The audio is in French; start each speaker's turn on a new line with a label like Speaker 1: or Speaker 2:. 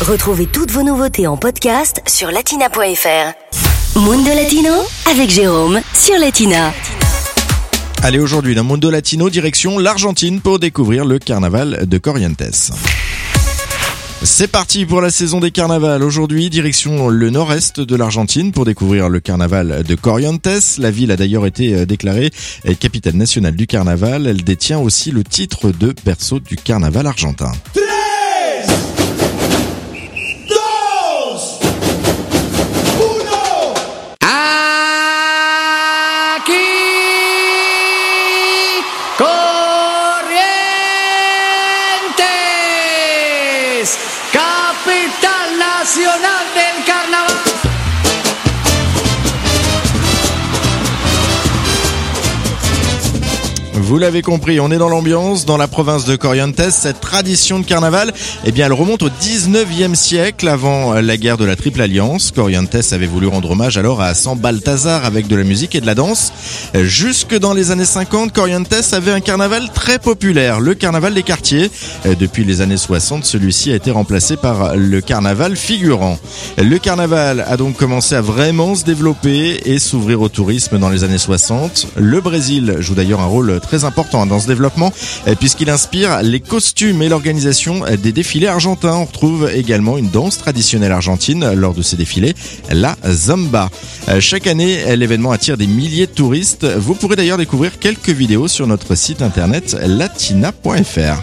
Speaker 1: Retrouvez toutes vos nouveautés en podcast sur latina.fr. Mundo Latino avec Jérôme sur Latina.
Speaker 2: Allez, aujourd'hui, dans Mundo Latino, direction l'Argentine pour découvrir le carnaval de Corrientes. C'est parti pour la saison des carnavals. Aujourd'hui, direction le nord-est de l'Argentine pour découvrir le carnaval de Corrientes. La ville a d'ailleurs été euh, déclarée euh, capitale nationale du carnaval. Elle détient aussi le titre de berceau du carnaval argentin.
Speaker 3: Corrientes, capital nacional del carnaval.
Speaker 2: Vous l'avez compris, on est dans l'ambiance, dans la province de Corrientes. Cette tradition de carnaval, eh bien, elle remonte au 19e siècle, avant la guerre de la Triple Alliance. Corrientes avait voulu rendre hommage alors à San Balthazar avec de la musique et de la danse. Jusque dans les années 50, Corrientes avait un carnaval très populaire, le carnaval des quartiers. Depuis les années 60, celui-ci a été remplacé par le carnaval figurant. Le carnaval a donc commencé à vraiment se développer et s'ouvrir au tourisme dans les années 60. Le Brésil joue d'ailleurs un rôle très important dans ce développement euh, puisqu'il inspire les costumes et l'organisation des défilés argentins. On retrouve également une danse traditionnelle argentine lors de ces défilés, la zamba. Euh, Chaque année, l'événement attire des milliers de touristes. Vous pourrez d'ailleurs découvrir quelques vidéos sur notre site internet latina.fr.